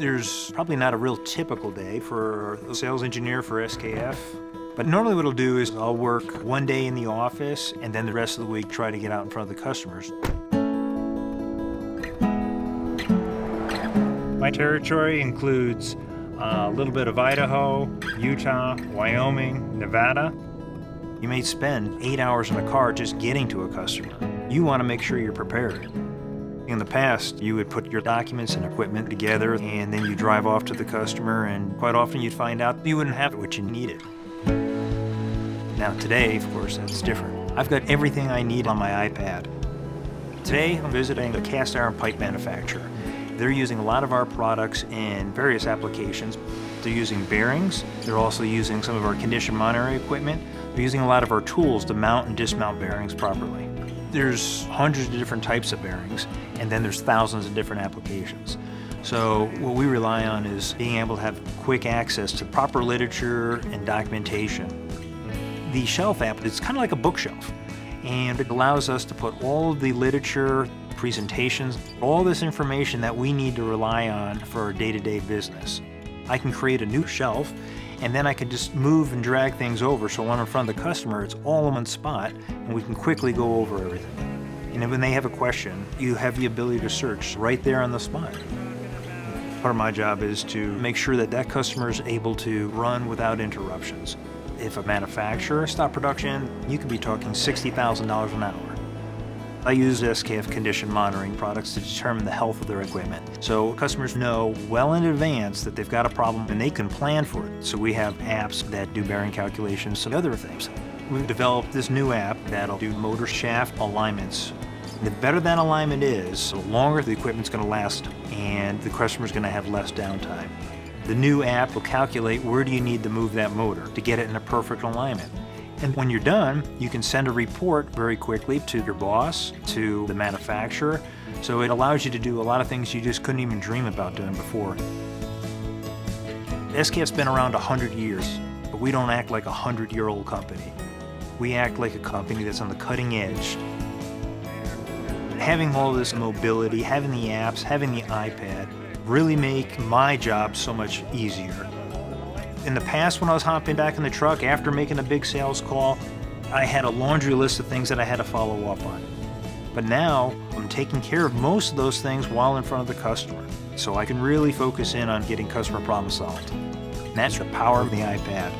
There's probably not a real typical day for a sales engineer for SKF, but normally what I'll do is I'll work one day in the office and then the rest of the week try to get out in front of the customers. My territory includes uh, a little bit of Idaho, Utah, Wyoming, Nevada. You may spend eight hours in a car just getting to a customer. You want to make sure you're prepared. In the past, you would put your documents and equipment together and then you drive off to the customer, and quite often you'd find out you wouldn't have what you needed. Now, today, of course, that's different. I've got everything I need on my iPad. Today, I'm visiting a cast iron pipe manufacturer. They're using a lot of our products in various applications. They're using bearings, they're also using some of our condition monitoring equipment, they're using a lot of our tools to mount and dismount bearings properly. There's hundreds of different types of bearings, and then there's thousands of different applications. So what we rely on is being able to have quick access to proper literature and documentation. The shelf app is kind of like a bookshelf, and it allows us to put all of the literature, presentations, all this information that we need to rely on for our day-to-day business. I can create a new shelf and then I can just move and drag things over so when I'm in front of the customer, it's all in one spot and we can quickly go over everything. And when they have a question, you have the ability to search right there on the spot. Part of my job is to make sure that that customer is able to run without interruptions. If a manufacturer stop production, you could be talking $60,000 an hour. I use SKF condition monitoring products to determine the health of their equipment. So customers know well in advance that they've got a problem and they can plan for it. So we have apps that do bearing calculations and other things. We've developed this new app that'll do motor shaft alignments. The better that alignment is, the longer the equipment's going to last and the customer's going to have less downtime. The new app will calculate where do you need to move that motor to get it in a perfect alignment. And when you're done, you can send a report very quickly to your boss, to the manufacturer. So it allows you to do a lot of things you just couldn't even dream about doing before. SKF's been around 100 years, but we don't act like a 100 year old company. We act like a company that's on the cutting edge. Having all this mobility, having the apps, having the iPad really make my job so much easier. In the past, when I was hopping back in the truck after making a big sales call, I had a laundry list of things that I had to follow up on. But now, I'm taking care of most of those things while in front of the customer, so I can really focus in on getting customer problems solved. And that's the power of the iPad.